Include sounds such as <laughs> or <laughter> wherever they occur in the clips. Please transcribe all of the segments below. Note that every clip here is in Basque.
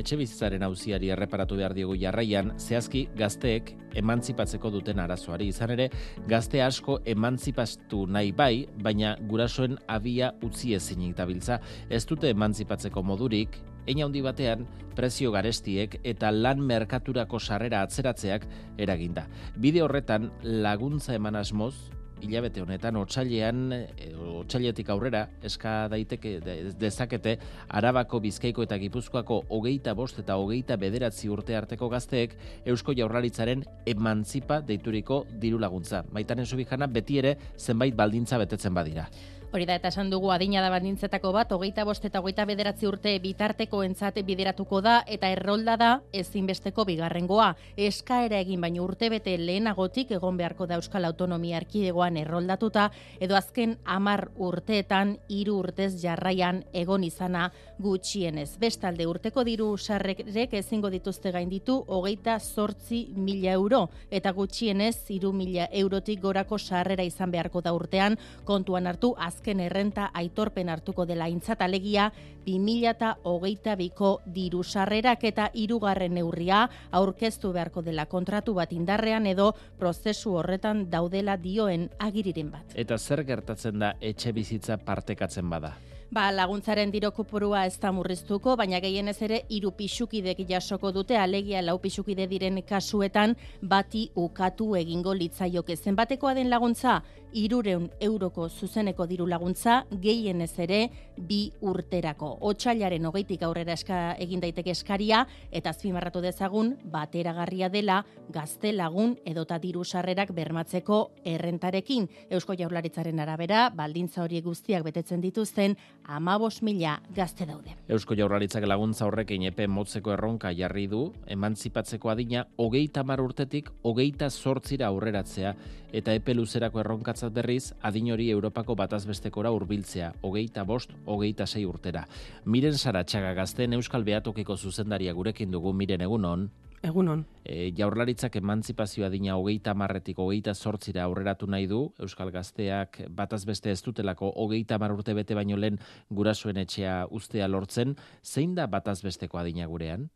etxe bizitzaren auziari erreparatu behar diogu jarraian, zehazki gazteek emantzipatzeko duten arazoari. Izan ere, gazte asko emantzipaztu nahi bai, baina gurasoen abia utzi ezinik dabiltza. Ez dute emantzipatzeko modurik, Eina handi batean, prezio garestiek eta lan merkaturako sarrera atzeratzeak eraginda. Bide horretan laguntza eman asmoz, hilabete honetan otsailean otsailetik aurrera eska daiteke dezakete Arabako Bizkaiko eta Gipuzkoako hogeita bost eta hogeita bederatzi urte arteko gazteek Eusko Jaurlaritzaren emantzipa deituriko diru laguntza. Maitan esobijana beti ere zenbait baldintza betetzen badira. Hori da, eta esan dugu adina da bandintzetako bat, hogeita bost eta hogeita bederatzi urte bitarteko entzate bideratuko da, eta errolda da ezinbesteko bigarrengoa. Eskaera egin baino urte bete lehenagotik egon beharko da Euskal Autonomia Erkidegoan erroldatuta, edo azken amar urteetan hiru urtez jarraian egon izana gutxienez. Bestalde urteko diru sarrek ezingo dituzte gainditu hogeita sortzi mila euro, eta gutxienez hiru mila eurotik gorako sarrera izan beharko da urtean, kontuan hartu az azken errenta aitorpen hartuko dela intzat alegia 2022ko diru sarrerak eta hirugarren neurria aurkeztu beharko dela kontratu bat indarrean edo prozesu horretan daudela dioen agiriren bat. Eta zer gertatzen da etxe bizitza partekatzen bada? Ba, laguntzaren dirokupurua ez da murriztuko, baina gehienez ere hiru pixukidek jasoko dute, alegia lau pixukide diren kasuetan bati ukatu egingo litzaioke. Zenbatekoa den laguntza, irureun euroko zuzeneko diru laguntza, gehienez ere bi urterako. Otsailaren hogeitik aurrera eska, egin daiteke eskaria, eta azpimarratu dezagun, bateragarria dela gazte lagun edota diru sarrerak bermatzeko errentarekin. Eusko jaurlaritzaren arabera, baldintza horiek guztiak betetzen dituzten, amabos mila gazte daude. Eusko jaurlaritzak laguntza horrekin epe motzeko erronka jarri du, emantzipatzeko adina, hogeita mar urtetik, hogeita sortzira aurreratzea, eta epe luzerako erronkatzat berriz, adin hori Europako batazbestekora hurbiltzea, hogeita bost, hogeita sei urtera. Miren saratxaga gazten Euskal Beatokiko zuzendaria gurekin dugu, miren egunon. Egunon. E, jaurlaritzak emantzipazioa dina hogeita marretik hogeita sortzira aurreratu nahi du, Euskal Gazteak bataz beste ez dutelako hogeita mar urte bete baino lehen gurasoen etxea ustea lortzen, zein da bataz besteko adina gurean?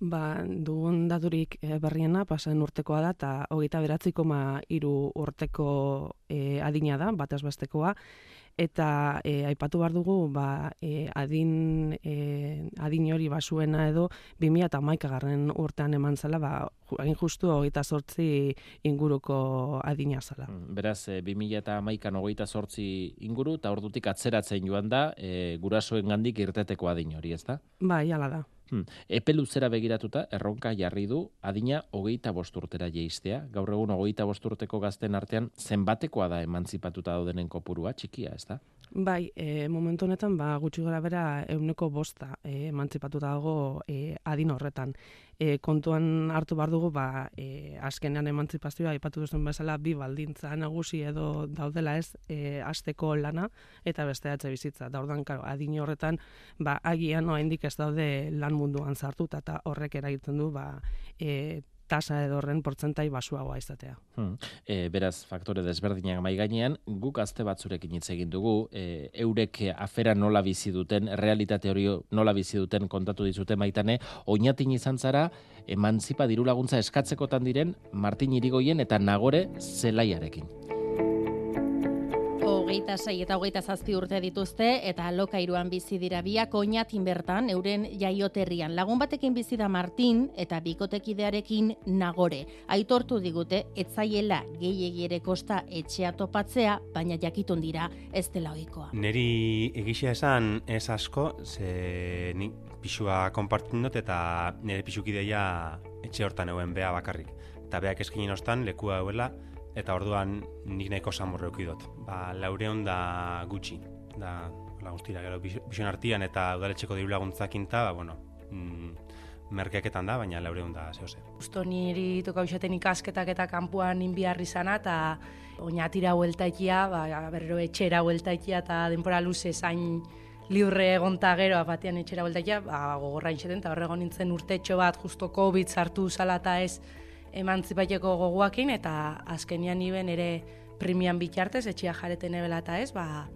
Ba, dugun daturik e, berriena, pasen urtekoa da, eta hogeita beratziko iru urteko e, adina da, bataz bestekoa, eta e, aipatu behar dugu ba, e, adin, e, adin hori basuena edo 2000 eta garren urtean eman zela, ba, hain justu hogeita sortzi inguruko adina zela. Mm, beraz, e, 2000 eta maikan hogeita sortzi inguru, eta ordutik atzeratzen joan da, e, gurasoen gandik irteteko adin hori, ez da? Ba, jala da. Hmm. Epe luzera begiratuta, erronka jarri du, adina hogeita bosturtera jeistea. Gaur egun hogeita bosturteko gazten artean, zenbatekoa da emantzipatuta daudenen kopurua, txikia, ez da? Bai, e, momentu honetan, ba, gutxi gara bera, euneko bosta e, emantzipatuta dago e, adin horretan e, kontuan hartu bar dugu ba e, azkenean emantzipazioa aipatu duzuen bezala bi baldintza nagusi edo daudela ez e, asteko lana eta beste atze bizitza da ordan claro adin horretan ba agian oraindik ez daude lan munduan sartuta eta horrek eragitzen du ba e, tasa edo horren portzentai basuagoa izatea. Hmm. E, beraz, faktore desberdinak mai gainean, guk azte batzurekin hitz egin dugu, e, eurek afera nola bizi duten, realitate hori nola bizi duten kontatu dizute maitane, oinatin izan zara, emantzipa diru laguntza eskatzekotan diren, Martin Irigoien eta Nagore zelaiarekin hogeita sei eta hogeita zazpi urte dituzte eta lokairuan bizi dira biak oinatin bertan euren jaioterrian. Lagun batekin bizi da Martin eta bikotekidearekin nagore. Aitortu digute etzaiela gehiegi ere kosta etxea topatzea, baina jakitun dira ez dela ohikoa. Neri egisia esan ez asko, ze ni pisua konpartin dut eta nire pisukideia etxe hortan euen bea bakarrik. Eta beak eskinen ostan, lekua euela, eta orduan nik nahiko samurre dut. Ba, laureon da gutxi, da la guztira, gero, bision artian eta udaletxeko diru laguntzakin ba, bueno, mm, merkeketan da, baina laureon da zehose. Justo niri toka usaten ikasketak eta kanpuan inbiarri zana, eta oinatira hueltaikia, ba, berrero etxera hueltaikia, eta denpora luze zain liurre egonta gero, batean etxera hueltaikia, ba, gogorra inxeten, eta horrego nintzen urtetxo bat, justo COVID sartu zala eta ez, emantzipateko goguakin eta azkenian niben ere primian bitartez etxia jareten ebela eta ez, ba,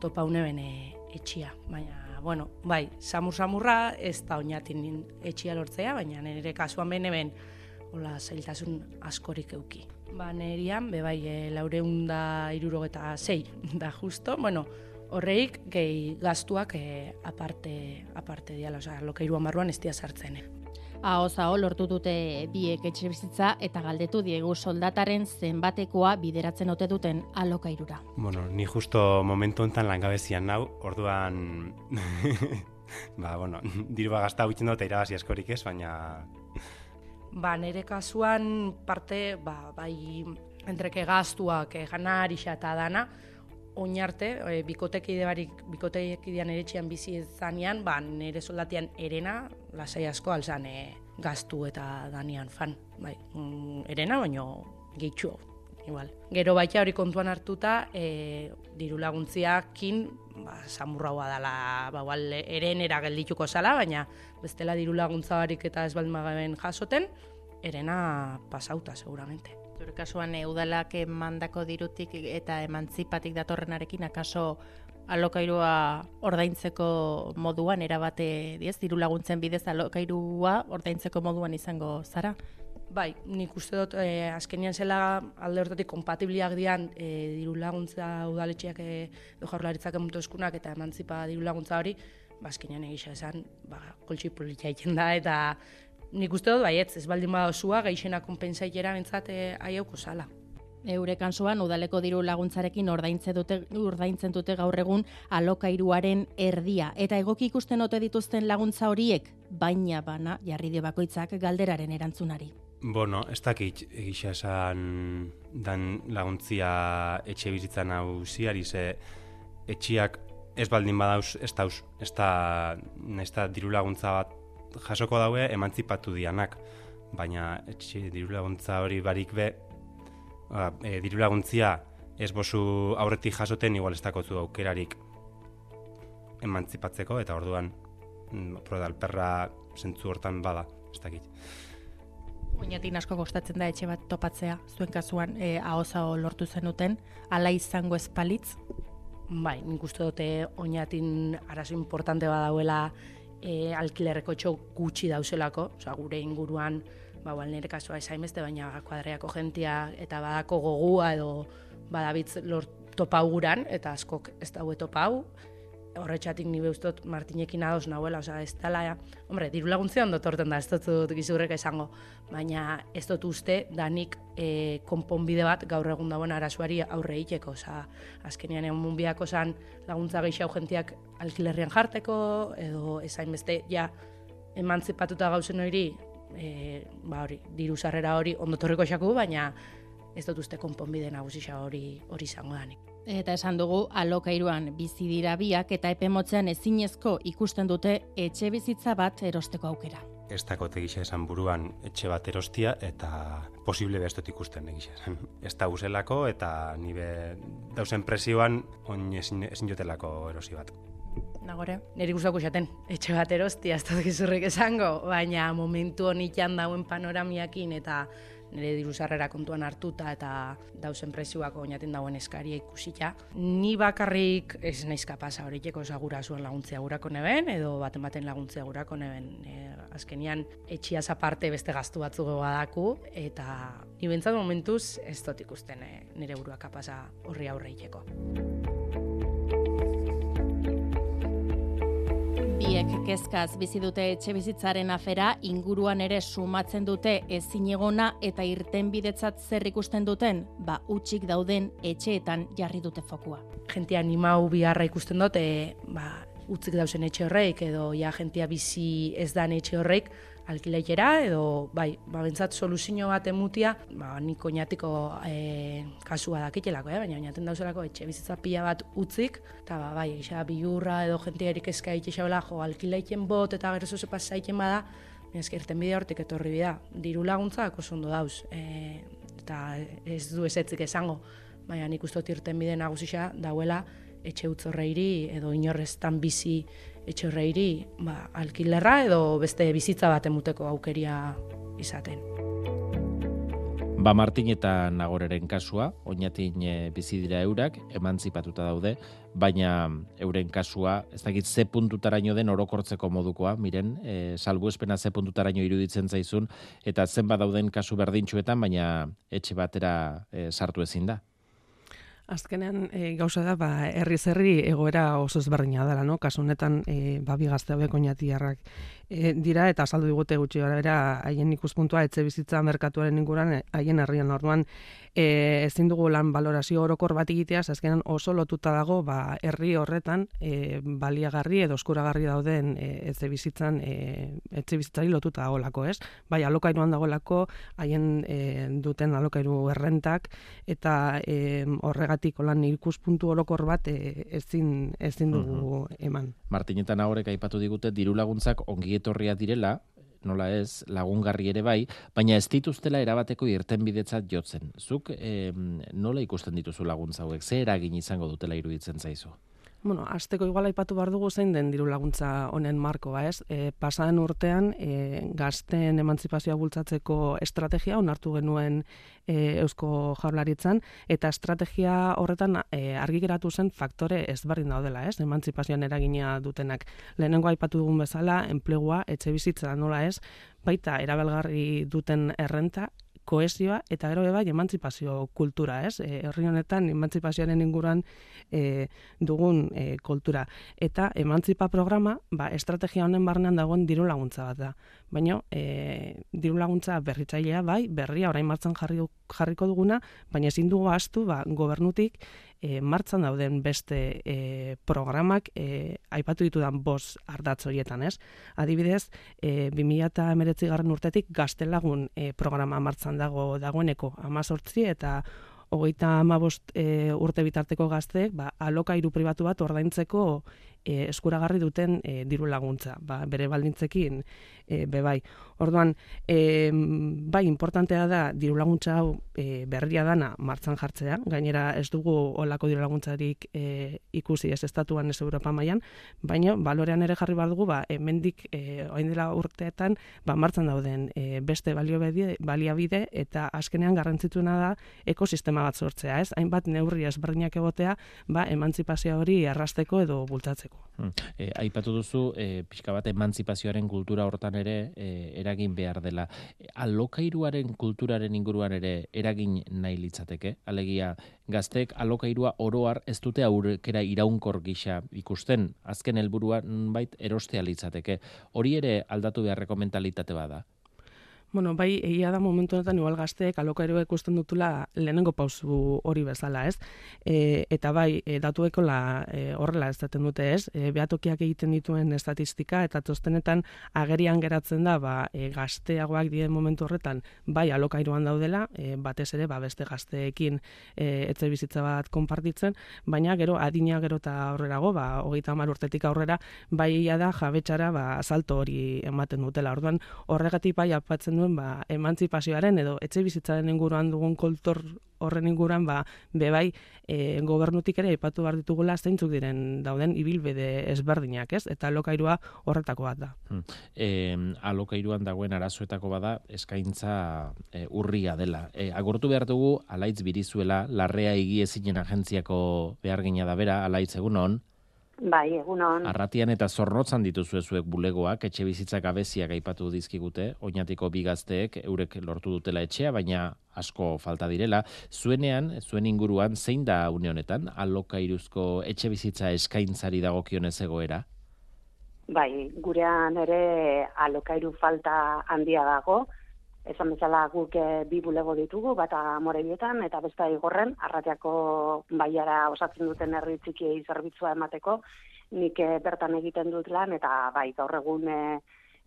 topa une bene etxia. Baina bueno, bai, samur-samurra ez da oinatin etxia lortzea, baina nire kasuan bene ben, hola, zailtasun askorik euki. Ba, nerian, be bai, e, laureun da irurogeta zei, da justo, bueno, horreik gehi gaztuak e, aparte, aparte diala, oza, lokairuan barruan ez dia sartzen. Eh. Ahoz hau lortu dute biek etxe bizitza eta galdetu diegu soldataren zenbatekoa bideratzen ote duten alokairura. Bueno, ni justo momentu enten langabezian nau, orduan... <laughs> ba, bueno, diru bagazta hau dut irabazi askorik ez, baina... Ba, nire kasuan parte, ba, bai, entreke gaztuak, eh, eta dana, oinarte, e, bikotekide barik, bikotekidean ere txian bizi zanean, ba, nire soldatian erena, lasai asko alzan e, gaztu eta danian fan. Bai, mm, erena, baino gehitxu igual. Gero baita hori kontuan hartuta, e, diru laguntziakin, ba, samurraua dela, ba, erenera geldituko zala, baina bestela diru laguntza barik eta ez baldin jasoten, erena pasauta, seguramente. Zure kasuan e, udalak emandako dirutik eta emantzipatik datorrenarekin akaso alokairua ordaintzeko moduan erabate, diez, diru laguntzen bidez alokairua ordaintzeko moduan izango zara? Bai, nik uste dut e, azkenian zela alde hortatik kompatibliak dian e, diru laguntza udaletxeak e, edo jaurlaritzak emutu eskunak eta emantzipa diru laguntza hori, ba, azkenian egisa esan, ba, koltsi politia da, eta nik uste dut, baietz, ez baldin bada osua, gaixena konpensaitera bentsat eh, aiauko zala. Eure kansuan udaleko diru laguntzarekin ordaintzen dute ordaintzen dute gaur egun alokairuaren erdia eta egoki ikusten ote dituzten laguntza horiek baina bana jarri dio bakoitzak galderaren erantzunari. Bueno, ez dakit egisa esan dan laguntzia etxe bizitzan hau ziari ze etxiak ez baldin badauz ez da, ez da, diru laguntza bat jasoko daue emantzipatu dianak, baina etxe diru laguntza hori barik be, ba, e, diru laguntzia ez bosu aurretik jasoten igual ez dakotu aukerarik emantzipatzeko, eta orduan mm, prodal perra zentzu hortan bada, ez dakit. Oinatik asko gostatzen da etxe bat topatzea, zuen kasuan e, ahozao lortu zenuten, ala izango espalitz? Bai, nik uste dute oinatin arazo importante badauela e, alkilerreko txo gutxi dauzelako, oza, gure inguruan, ba, bal, nire kasua esain beste, baina kuadreako jentia eta badako gogua edo badabitz lor topau guran, eta askok ez daue topau, horretxatik nire ustot Martinekin ados nahuela, oza, ez dela, ja, hombre, diru laguntzea ondo torten da, ez dut gizurrek esango, baina ez dut uste, danik e, konponbide bat gaur egun dauen arazuari aurre iteko, oza, azkenean egun munbiako zan laguntza gehiago jentiak alkilerrian jarteko, edo ezain beste, ja, emantzipatuta gauzen hori, e, ba hori, diru sarrera hori ondo torriko xaku, baina ez dut uste konponbide nagusisa hori hori izango danik. Eta esan dugu alokairuan bizi dira biak eta epemotzean ezinezko ikusten dute etxe bizitza bat erosteko aukera. Ez dako tegisa esan buruan etxe bat erostia eta posible bestot ikusten egisa esan. Ez da uselako eta nire dausen presioan on ezin, ezin jotelako erosi bat. Nagore? Neri gustako xaten, etxe bat erostia, ez da esango, baina momentu honitan dauen panoramiakin eta nire diru sarrera kontuan hartuta eta dausen presioak oinaten dauen eskaria ikusita. Ni bakarrik ez naiz kapasa horiek osagura zuen laguntzia gurako neben, edo baten baten laguntzia gurako neben. E, azkenian, etxia aparte beste gaztu batzugo badaku, eta ni bentsat momentuz ez dut ikusten e, nire burua kapasa horri aurreiteko. Biek kezkaz bizi dute etxe bizitzaren afera inguruan ere sumatzen dute ezinegona eta irten bidetzat zer ikusten duten, ba utxik dauden etxeetan jarri dute fokua. Gentia animau biharra ikusten dute, ba, utzik dausen etxe horreik edo ja gentia bizi ez dan etxe horreik, alkileitera edo bai, ba bentsat soluzio bat emutia, ba nik oinatiko e, kasua dakitelako, eh, baina oinaten dauzelako etxe bizitza pila bat utzik eta ba bai, isa bilurra edo jente erik eska itxabela jo alkileiten bot eta gero ze pasaiten bada, eskerten bide hortik etorri bida. Diru laguntza oso ondo dauz. E, eta ez du esetzik esango, baina nik ustot irten bide nagusisa dauela etxe utzorreiri edo inorreztan bizi etxorreiri ba, alkilerra edo beste bizitza bat emuteko aukeria izaten. Ba Martin eta Nagoreren kasua, oinatin e, bizi dira eurak, emantzipatuta daude, baina euren kasua, ez dakit ze puntutaraino den orokortzeko modukoa, miren, e, salbu espena ze puntutaraino iruditzen zaizun, eta zen dauden kasu berdintxuetan, baina etxe batera e, sartu ezin da. Azkenean e, gauza da, ba, herri zerri egoera oso ezberdina dela, no? Kasu honetan, e, babi gazte hauek oinatiarrak e, dira eta azaldu digute gutxi gara haien ikuspuntua etxe bizitza merkatuaren inguran haien herrian orduan e, ezin dugu lan balorazio orokor bat egitea azkenan oso lotuta dago ba herri horretan e, baliagarri edo eskuragarri dauden e, etxe bizitzan e, etxe bizitzari lotuta dagolako, ez? Bai, alokairuan dagoelako haien e, duten alokairu errentak eta e, horregatik lan ikuspuntu orokor bat e, ezin ezin dugu eman. Martinetan horrek aipatu digute diru laguntzak ongi etorria direla, nola ez, lagungarri ere bai, baina ez dituztela erabateko irten bidetzat jotzen. Zuk eh, nola ikusten dituzu laguntza hauek, ze eragin izango dutela iruditzen zaizu? Bueno, azteko igual aipatu behar dugu zein den diru laguntza honen markoa, ez? E, pasaden urtean, e, gazten emantzipazioa bultzatzeko estrategia onartu genuen e, Eusko Jaurlaritzan, eta estrategia horretan e, argi geratu zen faktore ezberdin daudela, ez? Emantzipazioan eragina dutenak. Lehenengo aipatu dugun bezala, enplegua, etxe bizitza nola ez, baita erabelgarri duten errenta, koesioa eta gero bai emantzipazio kultura, ez? E, herri honetan emantzipazioaren inguruan e, dugun e, kultura eta emantzipa programa, ba estrategia honen barnean dagoen diru laguntza bat da. Baina e, diru laguntza berritzailea bai, berria orain martzan jarri, jarriko duguna, baina ezin dugu astu ba gobernutik e, martzan dauden beste e, programak e, aipatu ditudan bos ardatz horietan, ez? Adibidez, e, 2019 garren urtetik gaztelagun e, programa martzan dago dagoeneko amazortzi eta hogeita amabost e, urte bitarteko gazteek, ba, alokairu pribatu bat ordaintzeko e, eskuragarri duten e, diru laguntza, ba, bere baldintzekin e, bebai. Orduan, e, bai, importantea da diru laguntza hau e, berria dana martzan jartzea, gainera ez dugu olako diru laguntzarik e, ikusi ez estatuan ez Europa mailan, baina balorean ere jarri bar dugu, ba, hemendik e, orain dela urteetan, ba, martzan dauden e, beste balio baliabide eta azkenean garrantzitsuena da ekosistema bat sortzea, ez? Hainbat neurri ezberdinak egotea, ba, emantzipazio hori arrasteko edo bultatzeko. Hmm. E, aipatu duzu, e, pixka bat emantzipazioaren kultura hortan ere e, eragin behar dela. Alokairuaren kulturaren inguruan ere eragin nahi litzateke? Alegia, gaztek alokairua oroar ez dute aurkera iraunkor gisa ikusten, azken helburua bait erostea litzateke. Hori ere aldatu beharreko mentalitate bada? Bueno, bai, egia da momentu honetan igual gazteek alokairu ikusten dutula lehenengo pausu hori bezala, ez? E, eta bai, e, datueko la, e, horrela ez daten dute, ez? E, behatokiak egiten dituen estatistika eta toztenetan agerian geratzen da, ba, e, gazteagoak dien momentu horretan, bai, alokairuan daudela, e, batez ere, ba, beste gazteekin e, etze bizitza bat konpartitzen, baina gero adina gero eta aurrerago, ba, hogeita hamar urtetik aurrera, bai, ia da, jabetxara, ba, salto hori ematen dutela. Orduan, horregatik bai, apatzen duen ba, emantzipazioaren edo etxe bizitzaren inguruan dugun kultur horren inguruan ba, bebai e, gobernutik ere aipatu behar ditugula zeintzuk diren dauden ibilbide ezberdinak, ez? Eta alokairua horretako bat da. Hmm. E, alokairuan dagoen arazoetako bada eskaintza e, urria dela. E, agortu behar dugu alaitz birizuela, larrea egiezinen agentziako behar gina da bera, alaitz egun hon, Bai, egunon. Arratian eta zorrotzan dituzu zuek bulegoak, etxe bizitzak abeziak aipatu dizkigute, oinatiko bigazteek eurek lortu dutela etxea, baina asko falta direla. Zuenean, zuen inguruan, zein da une honetan, alokairuzko etxe bizitza eskaintzari dagokionez egoera? Bai, gurean ere alokairu falta handia dago, esan bezala guk e, bi bulego ditugu, bata morebietan eta besta igorren, arratiako baiara osatzen duten herri txikiei zerbitzua emateko, nik e, bertan egiten dut lan, eta bai, gaur egun e,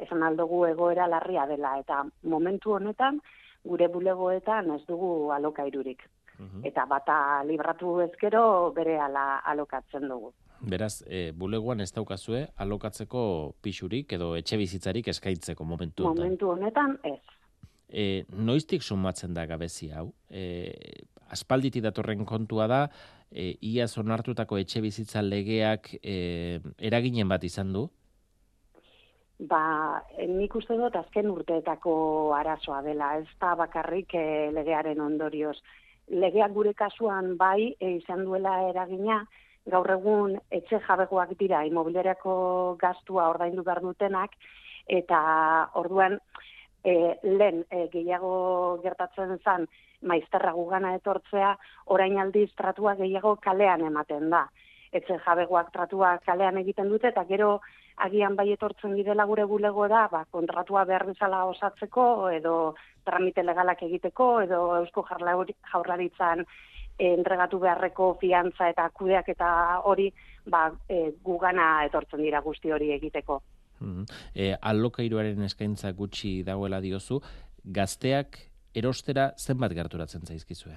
esan aldugu egoera larria dela, eta momentu honetan, gure bulegoetan ez dugu alokairurik. Mhm. Eta bata libratu ezkero bere ala alokatzen dugu. Beraz, e, bulegoan ez daukazue alokatzeko pixurik edo etxe bizitzarik eskaintzeko momentu honetan? Momentu honetan ez e, noiztik sumatzen da gabezi hau? E, aspalditi datorren kontua da, e, ia zonartutako etxe bizitza legeak e, eraginen bat izan du? ba, nik uste dut azken urteetako arazoa dela, ez da bakarrik e, legearen ondorioz. Legeak gure kasuan bai e, izan duela eragina, gaur egun etxe jabegoak dira imobiliariako gastua ordaindu behar dutenak, eta orduan e, lehen e, gehiago gertatzen zen maizterra gugana etortzea, orain aldiz tratua gehiago kalean ematen da. Etxe jabegoak tratua kalean egiten dute, eta gero agian bai etortzen direla gure bulegora, ba, kontratua behar bezala osatzeko, edo tramite legalak egiteko, edo eusko jaurlaritzan entregatu beharreko fiantza eta kudeak eta hori ba, e, gugana etortzen dira guzti hori egiteko. Mm -hmm. alokairuaren eskaintza gutxi dagoela diozu, gazteak erostera zenbat gerturatzen zaizkizue?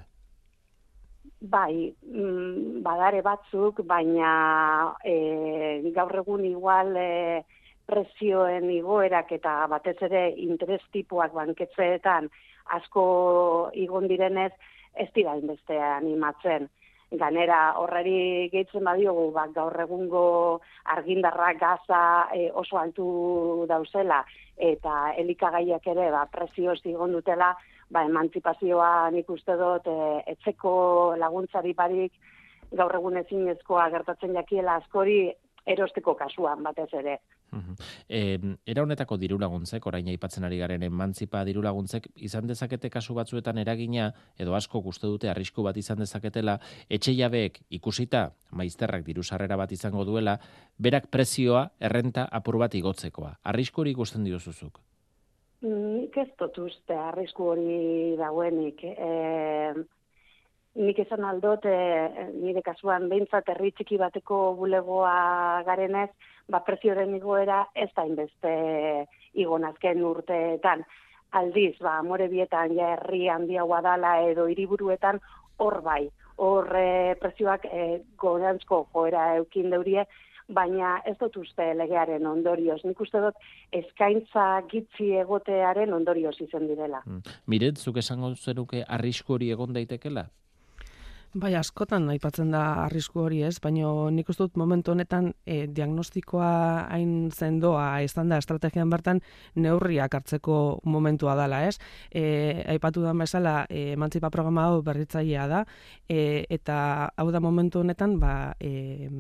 Bai, mm, badare batzuk, baina e, gaur egun igual e, presioen igoerak eta batez ere interes tipuak banketzeetan asko igon direnez, ez dira inbeste animatzen. Ganera horreri gehitzen badiogu, ba, gaur egungo argindarra gaza e, oso altu dauzela eta elikagaiak ere ba, prezio zigon dutela, ba, emantzipazioa nik uste dut e, etzeko laguntzari barik gaur egun ezinezkoa gertatzen jakiela askori erosteko kasuan batez ere. E, era honetako diru laguntzek, orain aipatzen ari garen emantzipa diru laguntzek, izan dezakete kasu batzuetan eragina, edo asko guztu dute arrisku bat izan dezaketela, etxe jabeek ikusita, maizterrak diru sarrera bat izango duela, berak prezioa errenta apur bat igotzekoa. Arrisku hori ikusten diozuzuk? Nik ez dut uste arrisku hori dagoenik. E, nik esan aldot, e, nire kasuan behintzat herri txiki bateko bulegoa garenez, ba, prezioaren igoera ez da inbeste igonazken urteetan. Aldiz, ba, more bietan, ja herri handia guadala edo hiriburuetan hor bai, hor e, prezioak e, gorantzko joera eukin deurie, baina ez dut uste legearen ondorioz. Nik uste dut eskaintza gitzi egotearen ondorioz izen direla. Hmm. Miret, zuk esango zeruke arrisku hori egon daitekela? Bai, askotan aipatzen da arrisku hori ez, baina nik uste dut momentu honetan e, diagnostikoa hain zendoa izan da estrategian bertan neurriak hartzeko momentua dela ez. E, aipatu da bezala e, emantzipa programa hau berritzailea da, e, eta hau da momentu honetan ba, e,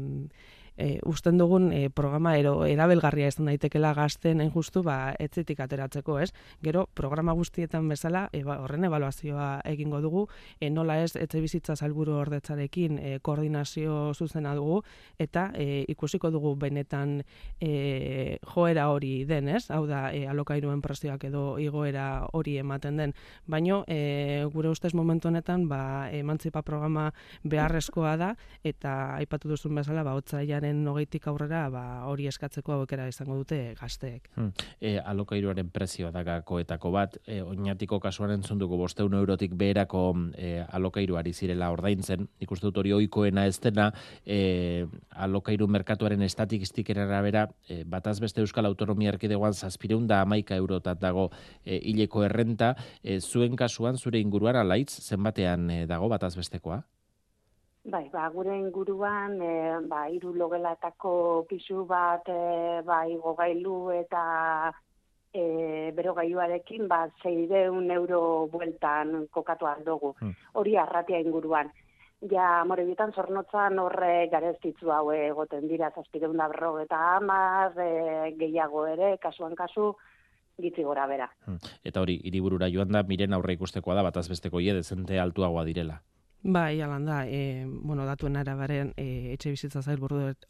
e, usten dugun e, programa ero erabelgarria izan daitekela gazten hain justu ba etzetik ateratzeko, ez? Gero programa guztietan bezala e, ba, horren ebaluazioa egingo dugu, e, nola ez etxe bizitza salburu ordetzarekin e, koordinazio zuzena dugu eta e, ikusiko dugu benetan e, joera hori den, ez? Hau da e, alokairuen prezioak edo igoera hori ematen den, baino e, gure ustez momentu honetan ba emantzipa programa beharrezkoa da eta aipatu duzun bezala ba otzaian urriaren nogeitik aurrera ba, hori eskatzeko aukera izango dute gazteek. Hmm. E, alokairuaren prezioa da gakoetako bat, e, oinatiko kasuan entzunduko bosteun eurotik beherako e, alokairuari zirela ordaintzen, ikustu dut hori oikoena ez dena, e, alokairu merkatuaren estatikistikera arabera, e, bataz beste Euskal Autonomia Erkidegoan zazpireun da amaika eurotat dago e, hileko errenta, e, zuen kasuan, zure inguruan alaitz, zenbatean e, dago bataz bestekoa? Bai, ba, gure inguruan, e, ba, iru logelatako pisu bat, e, ba, igogailu eta e, berogailuarekin, ba, zeideun euro bueltan kokatu aldogu. Hmm. Hori arratia inguruan. Ja, more bitan, zornotzan horre gareztitzu hau egoten dira, zazpideun da berro eta amaz, e, gehiago ere, kasuan kasu, gitzi gora bera. Hmm. Eta hori, iriburura joan da, miren aurre ikustekoa da, bataz besteko ie, dezente altuagoa direla. Bai, alan da, e, bueno, datuen arabaren, e, etxe bizitza zail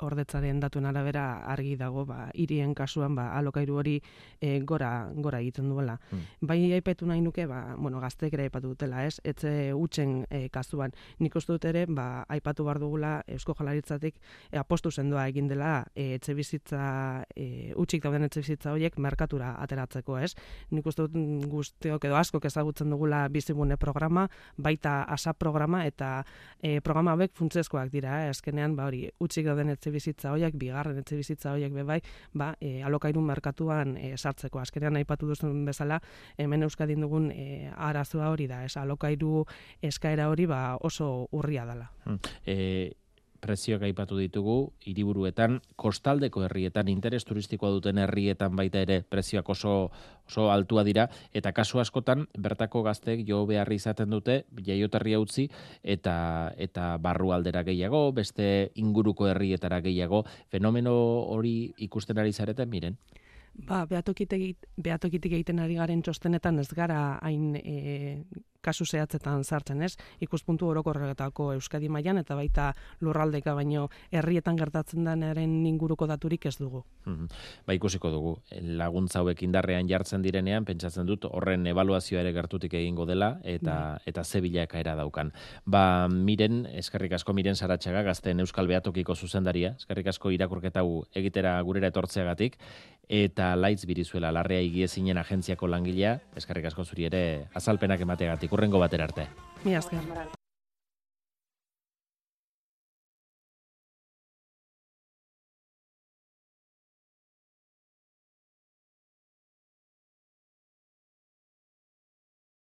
ordetzaren datuen arabera argi dago, ba, irien kasuan, ba, alokairu hori e, gora, gora egiten duela. Hmm. Bai, aipetu nahi nuke, ba, bueno, gaztek ere aipatu dutela, ez? Etxe utxen e, kasuan. Nik uste dut ere, ba, aipatu behar dugula, Eusko Jalaritzatik, e, apostu sendoa egin dela, e, etxe bizitza, e, utxik dauden etxe bizitza horiek merkatura ateratzeko, ez? Nik uste dut guztiok edo asko ezagutzen dugula bizigune programa, baita asa programa, eta e, programa hauek funtsezkoak dira, eh? azkenean ba hori utzik dauden etxe bizitza hoiak bigarren etxe bizitza hoiak be bai, ba e, alokairu merkatuan e, sartzeko. Azkenean aipatu duzun bezala, hemen Euskadin dugun e, arazoa hori da, ez alokairu eskaera hori ba oso urria dela. Hmm. E, prezioak aipatu ditugu, hiriburuetan, kostaldeko herrietan, interes turistikoa duten herrietan baita ere prezioak oso, oso altua dira, eta kasu askotan, bertako gazteek jo beharri izaten dute, jaioterria utzi, eta eta barru aldera gehiago, beste inguruko herrietara gehiago, fenomeno hori ikusten ari zareten, miren? Ba, behatokitik, behatokitik egiten ari garen txostenetan ez gara hain e, kasu zehatzetan sartzen, ez? Ikuspuntu orokorretako Euskadi mailan eta baita lurraldeka baino herrietan gertatzen denaren inguruko daturik ez dugu. Mhm. Ba ikusiko dugu, laguntza hauek indarrean jartzen direnean, pentsatzen dut horren evaluazioa ere gertutik egingo dela eta bai. eta ze bilakaera daukan. Ba, miren, eskerrik asko miren saratxaga, gazten Euskal Beatokiko zuzendaria, eskerrik asko irakurketa hu egitera gurera etortzeagatik, eta laitz birizuela larrea igiezinen agentziako langilea, eskerrik asko zuri ere azalpenak emateagatik urrengo batera arte. Mi